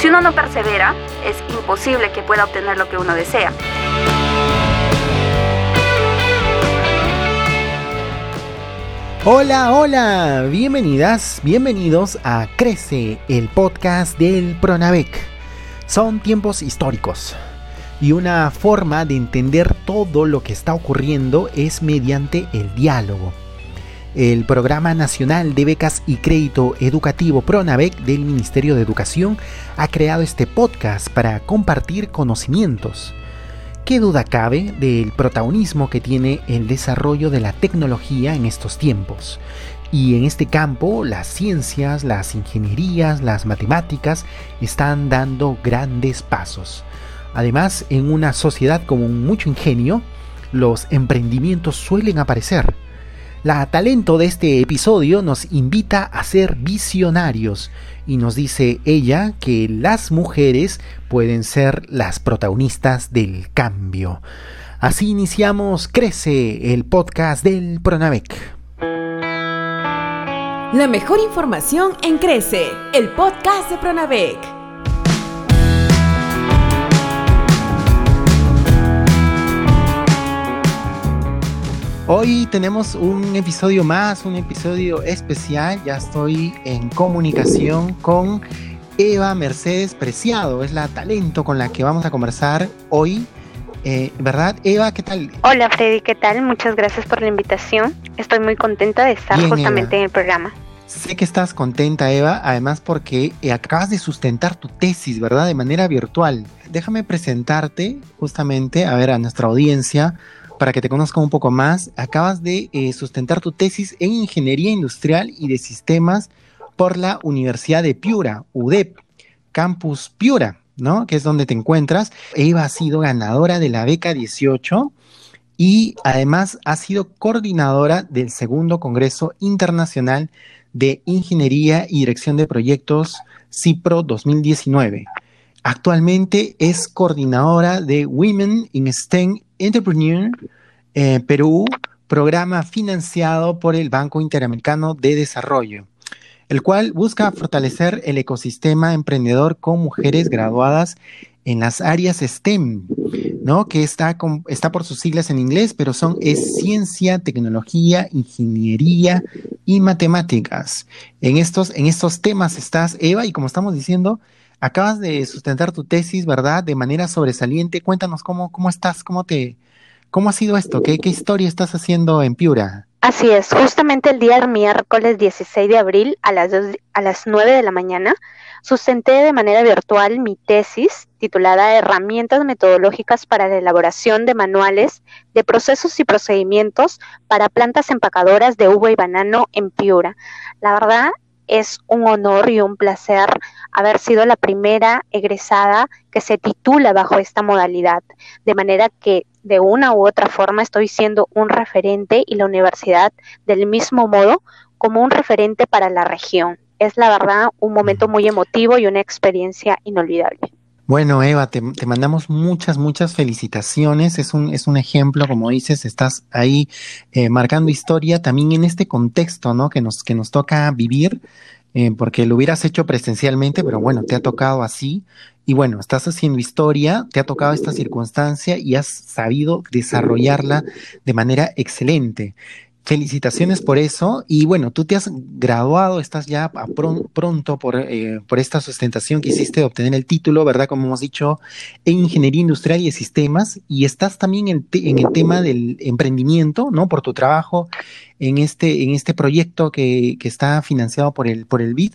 Si uno no persevera, es imposible que pueda obtener lo que uno desea. Hola, hola, bienvenidas, bienvenidos a Crece, el podcast del Pronavec. Son tiempos históricos y una forma de entender todo lo que está ocurriendo es mediante el diálogo. El Programa Nacional de Becas y Crédito Educativo PRONAVEC del Ministerio de Educación ha creado este podcast para compartir conocimientos. ¿Qué duda cabe del protagonismo que tiene el desarrollo de la tecnología en estos tiempos? Y en este campo, las ciencias, las ingenierías, las matemáticas están dando grandes pasos. Además, en una sociedad con mucho ingenio, los emprendimientos suelen aparecer la talento de este episodio nos invita a ser visionarios y nos dice ella que las mujeres pueden ser las protagonistas del cambio. Así iniciamos Crece, el podcast del Pronavec. La mejor información en Crece, el podcast de Pronavec. Hoy tenemos un episodio más, un episodio especial. Ya estoy en comunicación con Eva Mercedes Preciado. Es la talento con la que vamos a conversar hoy. Eh, ¿Verdad, Eva? ¿Qué tal? Hola, Freddy, ¿qué tal? Muchas gracias por la invitación. Estoy muy contenta de estar justamente en el programa. Sé que estás contenta, Eva, además porque eh, acabas de sustentar tu tesis, ¿verdad? De manera virtual. Déjame presentarte justamente, a ver, a nuestra audiencia para que te conozca un poco más, acabas de eh, sustentar tu tesis en Ingeniería Industrial y de Sistemas por la Universidad de Piura, UDEP, Campus Piura, ¿no? Que es donde te encuentras. Eva ha sido ganadora de la beca 18 y además ha sido coordinadora del segundo Congreso Internacional de Ingeniería y Dirección de Proyectos CIPRO 2019. Actualmente es coordinadora de Women in STEM Entrepreneur eh, Perú, programa financiado por el Banco Interamericano de Desarrollo, el cual busca fortalecer el ecosistema emprendedor con mujeres graduadas en las áreas STEM, ¿no? Que está, está por sus siglas en inglés, pero son es ciencia, tecnología, ingeniería y matemáticas. En estos, en estos temas estás, Eva, y como estamos diciendo, Acabas de sustentar tu tesis, ¿verdad? De manera sobresaliente. Cuéntanos cómo, cómo estás, cómo te, cómo ha sido esto, qué, qué historia estás haciendo en Piura. Así es, justamente el día miércoles 16 de abril a las, a las 9 de la mañana sustenté de manera virtual mi tesis titulada Herramientas metodológicas para la elaboración de manuales de procesos y procedimientos para plantas empacadoras de uva y banano en Piura. La verdad es un honor y un placer haber sido la primera egresada que se titula bajo esta modalidad, de manera que de una u otra forma estoy siendo un referente y la universidad del mismo modo como un referente para la región. Es la verdad un momento muy emotivo y una experiencia inolvidable. Bueno, Eva, te, mandamos muchas, muchas felicitaciones. Es un, es un ejemplo, como dices, estás ahí eh, marcando historia también en este contexto, ¿no? Que nos, que nos toca vivir, eh, porque lo hubieras hecho presencialmente, pero bueno, te ha tocado así. Y bueno, estás haciendo historia, te ha tocado esta circunstancia y has sabido desarrollarla de manera excelente. Felicitaciones por eso. Y bueno, tú te has graduado, estás ya pronto por, eh, por esta sustentación que hiciste de obtener el título, ¿verdad? Como hemos dicho, en Ingeniería Industrial y Sistemas. Y estás también en, en el tema del emprendimiento, ¿no? Por tu trabajo en este, en este proyecto que, que está financiado por el, por el BID.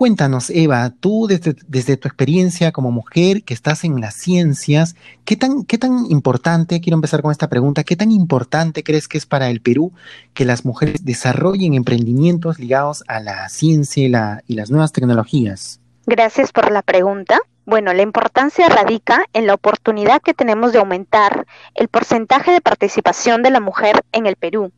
Cuéntanos, Eva, tú desde, tu experiencia como mujer que estás en las ciencias, ¿qué tan, ¿qué tan importante, quiero empezar con esta pregunta, qué tan importante crees que es para el Perú que las mujeres desarrollen emprendimientos ligados a la ciencia y, y las nuevas tecnologías? Gracias por la pregunta. Bueno, la importancia radica en la oportunidad que tenemos de aumentar el porcentaje de participación de la mujer en el Perú,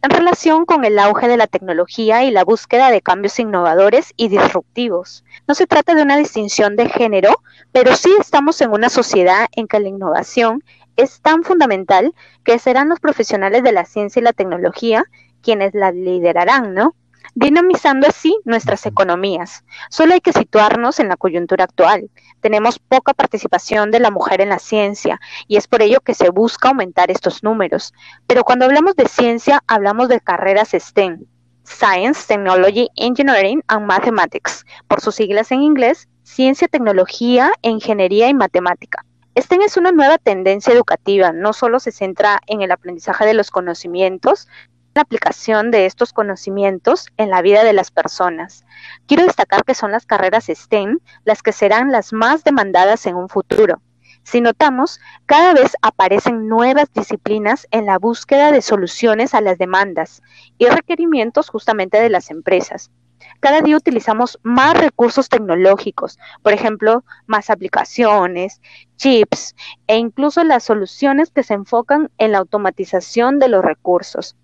en relación con el auge de la tecnología y la búsqueda de cambios innovadores y disruptivos. No se trata de una distinción de género, pero sí estamos en una sociedad en que la innovación es tan fundamental que serán los profesionales de la ciencia y la tecnología quienes la liderarán, ¿no? Dinamizando así nuestras economías. Solo hay que situarnos en la coyuntura actual. Tenemos poca participación de la mujer en la ciencia y es por ello que se busca aumentar estos números. Pero cuando hablamos de ciencia, hablamos de carreras STEM, Science, Technology, Engineering and Mathematics, por sus siglas en inglés, Ciencia, Tecnología, Ingeniería y Matemática. STEM es una nueva tendencia educativa, no solo se centra en el aprendizaje de los conocimientos, la aplicación de estos conocimientos en la vida de las personas. Quiero destacar que son las carreras STEM las que serán las más demandadas en un futuro. Si notamos, cada vez aparecen nuevas disciplinas en la búsqueda de soluciones a las demandas y requerimientos justamente de las empresas. Cada día utilizamos más recursos tecnológicos, por ejemplo, más aplicaciones, chips e incluso las soluciones que se enfocan en la automatización de los recursos.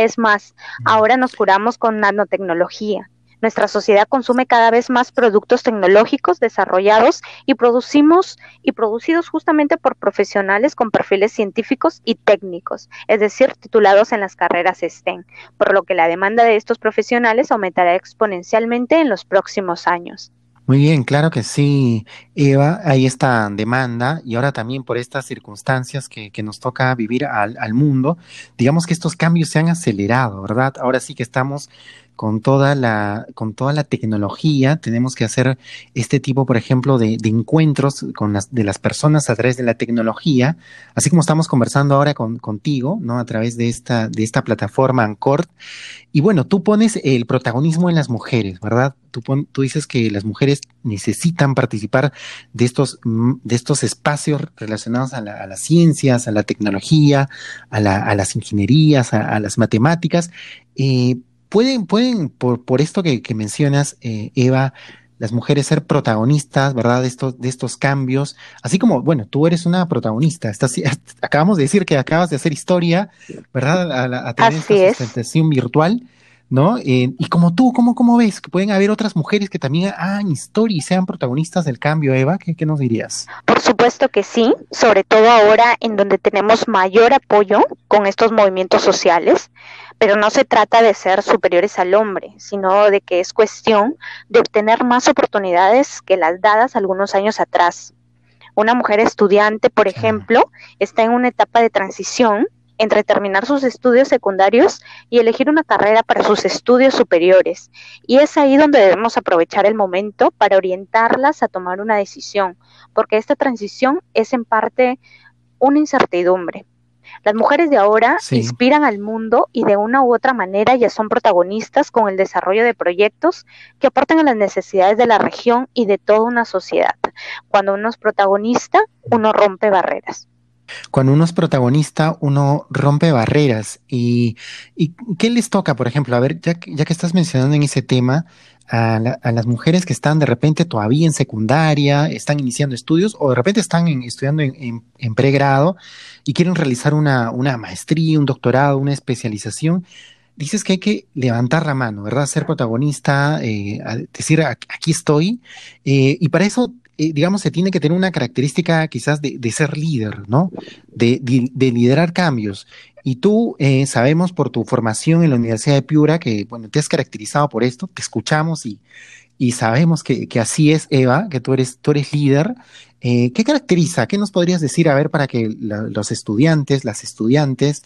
Es más, ahora nos curamos con nanotecnología. Nuestra sociedad consume cada vez más productos tecnológicos desarrollados y producimos y producidos justamente por profesionales con perfiles científicos y técnicos, es decir, titulados en las carreras STEM, por lo que la demanda de estos profesionales aumentará exponencialmente en los próximos años. Muy bien, claro que sí, Eva, hay esta demanda y ahora también por estas circunstancias que, que nos toca vivir al, al, mundo, digamos que estos cambios se han acelerado, ¿verdad? Ahora sí que estamos con toda la, con toda la tecnología, tenemos que hacer este tipo, por ejemplo, de, encuentros con las, de las personas a través de la tecnología, así como estamos conversando ahora con, contigo, ¿no? A través de esta, de esta plataforma Ancord. Y bueno, tú pones el protagonismo en las mujeres, ¿verdad? Tú, tú dices que las mujeres necesitan participar de estos, de estos espacios relacionados a, la, a las ciencias, a la tecnología, a, la, las ingenierías, a, a las matemáticas. Eh, pueden, pueden por, por esto que, que mencionas, eh, Eva, las mujeres ser protagonistas, ¿verdad? De estos, de estos cambios, así como, bueno, tú eres una protagonista, estás, acabamos de decir que acabas de hacer historia, ¿verdad? A, a, a tener así esta sustentación virtual, ¿no? Eh, y como tú, ¿cómo, ¿cómo ves? Que pueden haber otras mujeres que también hagan historia y sean protagonistas del cambio, Eva, ¿qué, qué nos dirías? Por supuesto que sí, sobre todo ahora en donde tenemos mayor apoyo con estos movimientos sociales pero no se trata de ser superiores al hombre, sino de que es cuestión de obtener más oportunidades que las dadas algunos años atrás. Una mujer estudiante, por ejemplo, está en una etapa de transición entre terminar sus estudios secundarios y elegir una carrera para sus estudios superiores. Y es ahí donde debemos aprovechar el momento para orientarlas a tomar una decisión, porque esta transición es en parte una incertidumbre. Las mujeres de ahora sí. inspiran al mundo y de una u otra manera ya son protagonistas con el desarrollo de proyectos que aportan a las necesidades de la región y de toda una sociedad. Cuando uno es protagonista, uno rompe barreras. Cuando uno es protagonista, uno rompe barreras. ¿Y, qué les toca, por ejemplo? A ver, ya, ya que estás mencionando en ese tema, a, la, a, las mujeres que están de repente todavía en secundaria, están iniciando estudios o de repente están estudiando en, pregrado y quieren realizar una, una maestría, un doctorado, una especialización. Dices que hay que levantar la mano, ¿verdad? Ser protagonista, eh, decir aquí estoy. Eh, y para eso eh, digamos, se tiene que tener una característica quizás de, ser líder, ¿no? De, de, de, liderar cambios. Y tú eh, sabemos por tu formación en la Universidad de Piura que, bueno, te has caracterizado por esto, te escuchamos y, y sabemos que, que, así es, Eva, que tú eres, tú eres líder. Eh, ¿Qué caracteriza? ¿Qué nos podrías decir, a ver, para que los estudiantes, las estudiantes,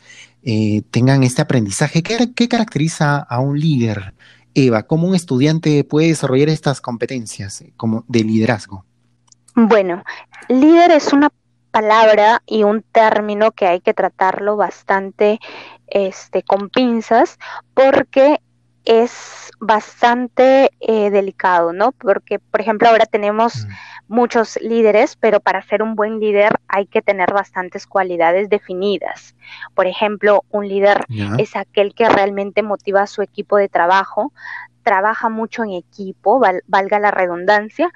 tengan este aprendizaje? ¿Qué, ¿Qué caracteriza a un líder, Eva? ¿Cómo un estudiante puede desarrollar estas competencias como de liderazgo? Bueno, líder es una palabra y un término que hay que tratarlo bastante este, con pinzas porque es bastante eh, delicado, ¿no? Porque, por ejemplo, ahora tenemos mm. muchos líderes, pero para ser un buen líder hay que tener bastantes cualidades definidas. Por ejemplo, un líder yeah. es aquel que realmente motiva a su equipo de trabajo, trabaja mucho en equipo, val, valga la redundancia,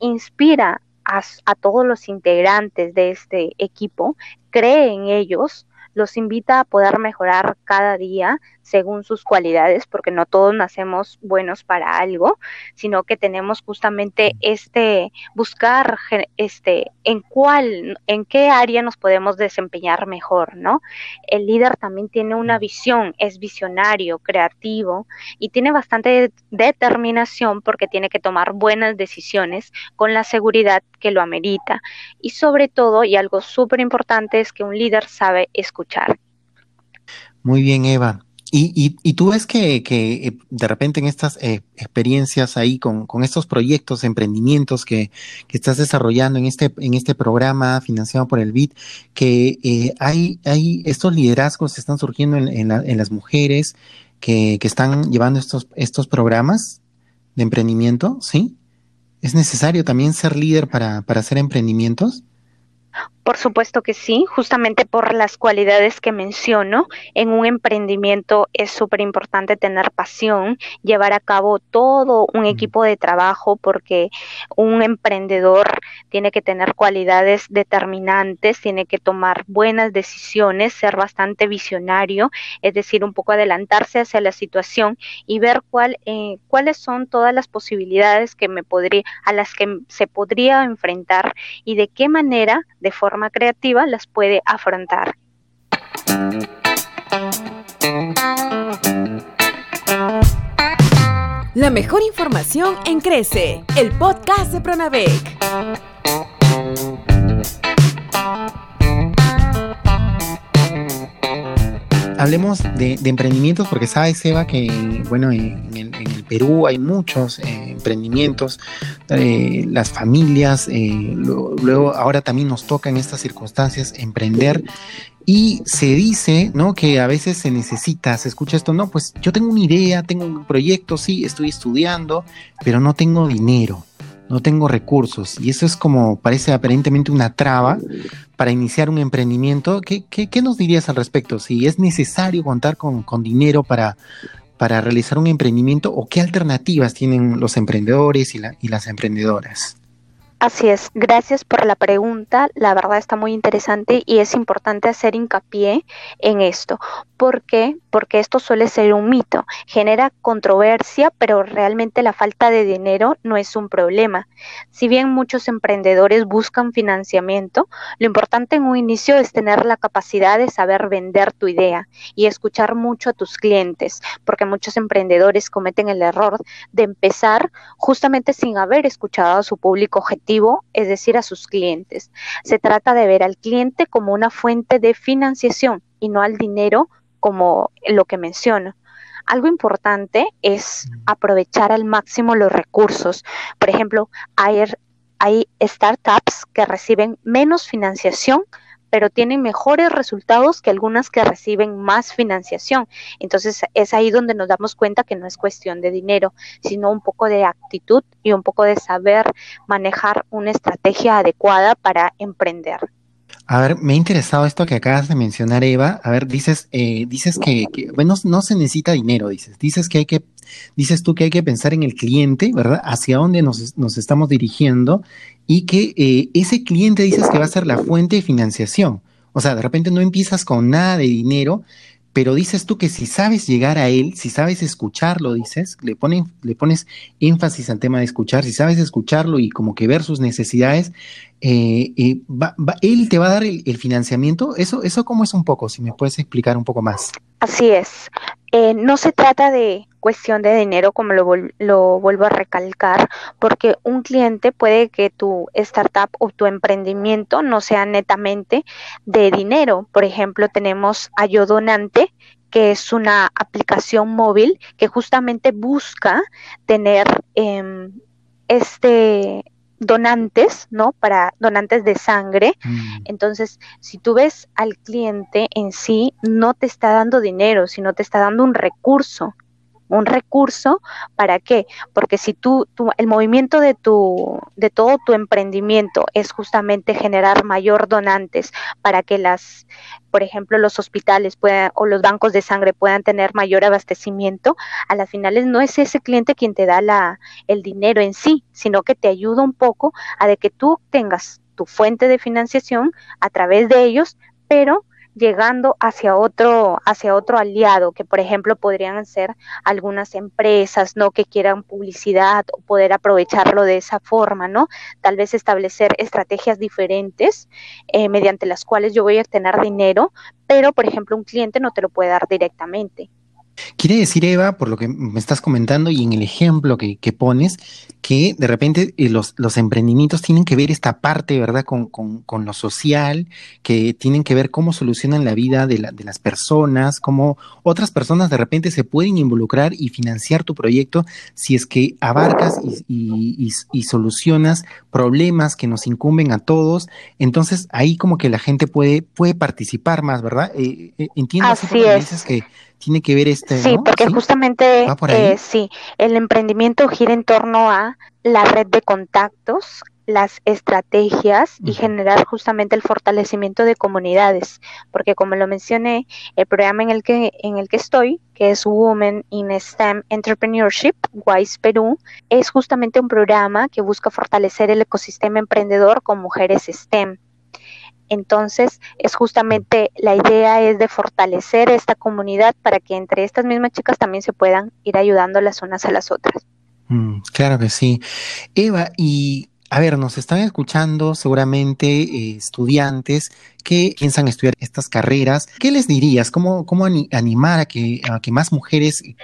inspira a, a todos los integrantes de este equipo, cree en ellos, los invita a poder mejorar cada día según sus cualidades, porque no todos nacemos buenos para algo, sino que tenemos justamente este buscar este en cuál en qué área nos podemos desempeñar mejor, ¿no? El líder también tiene una visión, es visionario, creativo y tiene bastante determinación porque tiene que tomar buenas decisiones con la seguridad que lo amerita. Y sobre todo, y algo súper importante es que un líder sabe escuchar. Muy bien, Eva. Y, y, tú ves que, que, eh, de repente en estas eh, experiencias ahí con, estos proyectos, emprendimientos que, que, estás desarrollando en este, en este programa financiado por el BID, que eh, hay, hay estos liderazgos que están surgiendo en las mujeres que, que, están llevando estos, estos programas de emprendimiento, ¿sí? ¿Es necesario también ser líder para, para hacer emprendimientos? Por supuesto que sí, justamente por las cualidades que menciono. En un emprendimiento es súper importante tener pasión, llevar a cabo todo un equipo de trabajo, porque un emprendedor tiene que tener cualidades determinantes, tiene que tomar buenas decisiones, ser bastante visionario, es decir, un poco adelantarse hacia la situación y ver cuál, eh, cuáles son todas las posibilidades que me podría, a las que se podría enfrentar y de qué manera, de forma creativa las puede afrontar. La mejor información en Crece, el podcast de Pronavec. Hablemos de, emprendimientos porque sabes, Eva, que bueno, en el, Perú hay muchos eh, emprendimientos, eh, las familias, eh, luego ahora también nos toca en estas circunstancias emprender y se dice, ¿no? Que a veces se necesita, se escucha esto, no, pues yo tengo una idea, tengo un proyecto, sí, estoy estudiando, pero no tengo dinero no tengo recursos. Y eso es como, parece aparentemente una traba para iniciar un emprendimiento. ¿Qué, qué, nos dirías al respecto? Si es necesario contar con, con dinero para, para realizar un emprendimiento o qué alternativas tienen los emprendedores y, la, y las emprendedoras. Así es, gracias por la pregunta. La verdad está muy interesante y es importante hacer hincapié en esto. ¿Por qué? Porque esto suele ser un mito. Genera controversia, pero realmente la falta de dinero no es un problema. Si bien muchos emprendedores buscan financiamiento, lo importante en un inicio es tener la capacidad de saber vender tu idea y escuchar mucho a tus clientes, porque muchos emprendedores cometen el error de empezar justamente sin haber escuchado a su público objetivo es decir, a sus clientes. Se trata de ver al cliente como una fuente de financiación y no al dinero como lo que menciono. Algo importante es aprovechar al máximo los recursos. Por ejemplo, hay, hay startups que reciben menos financiación pero tienen mejores resultados que algunas que reciben más financiación. Entonces es ahí donde nos damos cuenta que no es cuestión de dinero, sino un poco de actitud y un poco de saber manejar una estrategia adecuada para emprender. A ver, me ha interesado esto que acabas de mencionar, Eva. A ver, dices, eh, dices que, bueno, no se necesita dinero, dices. Dices que hay que, dices tú que hay que pensar en el cliente, ¿verdad? Hacia dónde nos, nos estamos dirigiendo y que eh, ese cliente dices que va a ser la fuente de financiación. O sea, de repente no empiezas con nada de dinero, pero dices tú que si sabes llegar a él, si sabes escucharlo, dices, le, ponen, le pones énfasis al tema de escuchar, si sabes escucharlo y como que ver sus necesidades, eh, eh, él te va a dar el, financiamiento. Eso, eso cómo es un poco, si me puedes explicar un poco más. Así es. Eh, no se trata de cuestión de dinero, como lo, lo, vuelvo a recalcar, porque un cliente puede que tu startup o tu emprendimiento no sea netamente de dinero. Por ejemplo, tenemos Ayodonante, que es una aplicación móvil que justamente busca tener eh, este donantes, ¿no? Para donantes de sangre. Mm. Entonces, si tú ves al cliente en sí, no te está dando dinero, sino te está dando un recurso, un recurso, ¿para qué? Porque si tú, el movimiento de tu, de todo tu emprendimiento es justamente generar mayor donantes para que las, por ejemplo, los hospitales puedan, o los bancos de sangre puedan tener mayor abastecimiento, a las finales no es ese cliente quien te da la, el dinero en sí, sino que te ayuda un poco a de que tú tengas tu fuente de financiación a través de ellos, pero llegando hacia otro, hacia otro aliado, que por ejemplo podrían ser algunas empresas, ¿no? Que quieran publicidad o poder aprovecharlo de esa forma, ¿no? Tal vez establecer estrategias diferentes eh, mediante las cuales yo voy a obtener dinero, pero por ejemplo un cliente no te lo puede dar directamente. Quiere decir, Eva, por lo que me estás comentando y en el ejemplo que, que pones, que de repente eh, los, los, emprendimientos tienen que ver esta parte, ¿verdad?, con, con, con, lo social, que tienen que ver cómo solucionan la vida de, la, de las personas, cómo otras personas de repente se pueden involucrar y financiar tu proyecto si es que abarcas y, y, y, y solucionas problemas que nos incumben a todos. Entonces, ahí como que la gente puede, puede participar más, ¿verdad? Eh, eh, entiendo así, así es. dices que tiene que ver este. Sí, ¿no? porque ¿Sí? justamente eh, sí, el emprendimiento gira en torno a la red de contactos, las estrategias y generar justamente el fortalecimiento de comunidades, porque como lo mencioné, el programa en el que en el que estoy, que es Women in STEM Entrepreneurship, WISE Perú, es justamente un programa que busca fortalecer el ecosistema emprendedor con mujeres STEM. Entonces, es justamente la idea es de fortalecer esta comunidad para que entre estas mismas chicas también se puedan ir ayudando las unas a las otras. Mm, claro que sí. Eva, y a ver, nos están escuchando seguramente eh, estudiantes que piensan estudiar estas carreras. ¿Qué les dirías? ¿Cómo, cómo animar a que, a que más mujeres eh,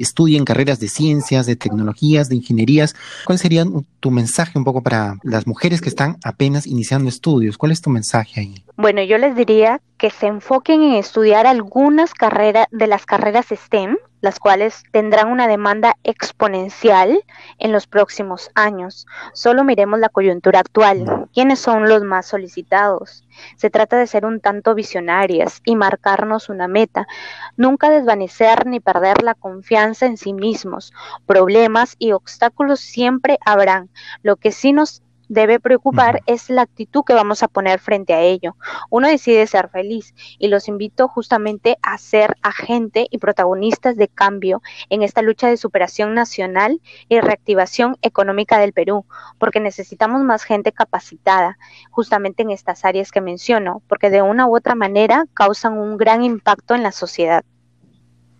estudien carreras de ciencias, de tecnologías, de ingenierías? ¿Cuál sería tu mensaje un poco para las mujeres que están apenas iniciando estudios? ¿Cuál es tu mensaje ahí? Bueno, yo les diría que se enfoquen en estudiar algunas carreras de las carreras STEM, las cuales tendrán una demanda exponencial en los próximos años. Solo miremos la coyuntura actual. ¿Quiénes son los más solicitados? Se trata de ser un tanto visionarias y marcarnos una meta. Nunca desvanecer ni perder la confianza en sí mismos. Problemas y obstáculos siempre habrán. Lo que sí nos debe preocupar uh -huh. es la actitud que vamos a poner frente a ello. Uno decide ser feliz y los invito justamente a ser agente y protagonistas de cambio en esta lucha de superación nacional y reactivación económica del Perú, porque necesitamos más gente capacitada justamente en estas áreas que menciono, porque de una u otra manera causan un gran impacto en la sociedad.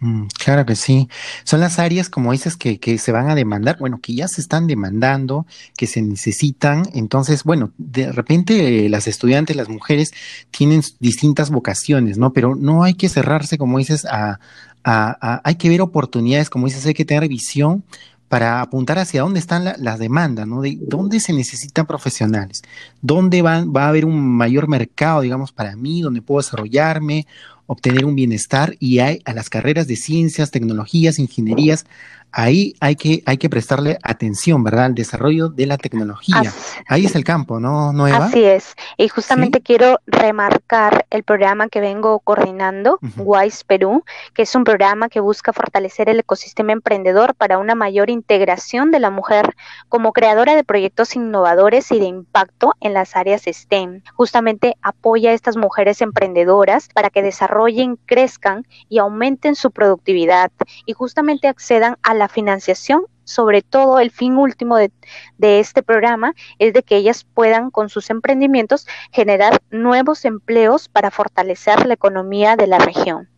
Mm, claro que sí. Son las áreas, como dices, que, que, se van a demandar, bueno, que ya se están demandando, que se necesitan. Entonces, bueno, de repente las estudiantes, las mujeres, tienen distintas vocaciones, ¿no? Pero no hay que cerrarse, como dices, a, a, hay que ver oportunidades, como dices, hay que tener visión para apuntar hacia dónde están las la demandas, ¿no? De dónde se necesitan profesionales, dónde van, va a haber un mayor mercado, digamos, para mí, donde puedo desarrollarme, obtener un bienestar y hay a las carreras de ciencias, tecnologías, ingenierías, ahí hay que, hay que prestarle atención, ¿verdad? Al desarrollo de la tecnología. Así, ahí es el campo, ¿no, ¿No Eva? Así es. Y justamente ¿Sí? quiero remarcar el programa que vengo coordinando, uh -huh. WISE Perú, que es un programa que busca fortalecer el ecosistema emprendedor para una mayor integración de la mujer como creadora de proyectos innovadores y de impacto en las áreas STEM. Justamente apoya a estas mujeres emprendedoras para que desarrollen, crezcan y aumenten su productividad y justamente accedan a la financiación sobre todo el fin último de, de, este programa es de que ellas puedan con sus emprendimientos generar nuevos empleos para fortalecer la economía de la región.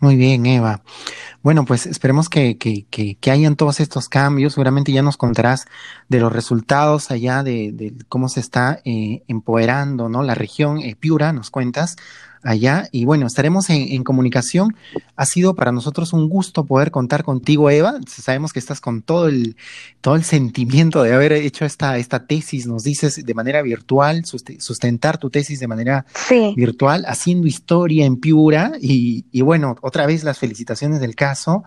Muy bien, Eva. Bueno, pues esperemos que, que, que, que, hayan todos estos cambios. Seguramente ya nos contarás de los resultados allá de, de cómo se está eh, empoderando ¿no? la región eh, Piura, nos cuentas allá. Y bueno, estaremos en, en, comunicación. Ha sido para nosotros un gusto poder contar contigo, Eva. Sabemos que estás con todo el, todo el sentimiento de haber hecho esta, esta tesis, nos dices, de manera virtual, sustentar tu tesis de manera sí. virtual, haciendo historia en Piura. Y, y, bueno, otra vez las felicitaciones del caso.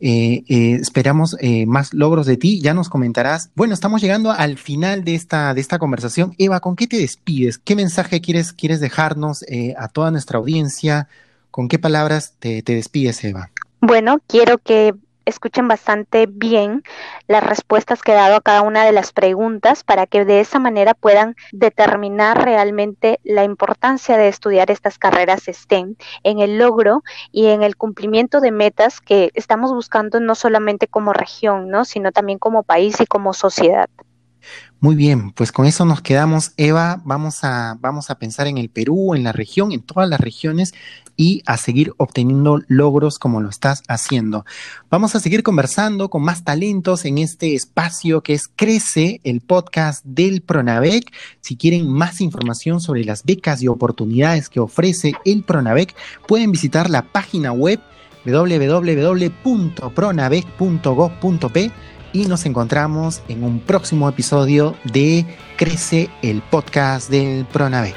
Eh, eh, esperamos eh, más logros de ti. Ya nos comentarás. Bueno, estamos llegando al final de esta, de esta conversación. Eva, ¿con qué te despides? ¿Qué mensaje quieres, quieres dejarnos a toda nuestra audiencia? ¿Con qué palabras te, despides, Eva? Bueno, quiero que escuchen bastante bien las respuestas que he dado a cada una de las preguntas para que de esa manera puedan determinar realmente la importancia de estudiar estas carreras STEM en el logro y en el cumplimiento de metas que estamos buscando no solamente como región, ¿no? sino también como país y como sociedad. Muy bien, pues con eso nos quedamos, Eva. Vamos a, vamos a pensar en el Perú, en la región, en todas las regiones y a seguir obteniendo logros como lo estás haciendo. Vamos a seguir conversando con más talentos en este espacio que es Crece, el podcast del Pronavec. Si quieren más información sobre las becas y oportunidades que ofrece el Pronavec, pueden visitar la página web www.pronavec.gov.p y nos encontramos en un próximo episodio de Crece el podcast del Pronavec.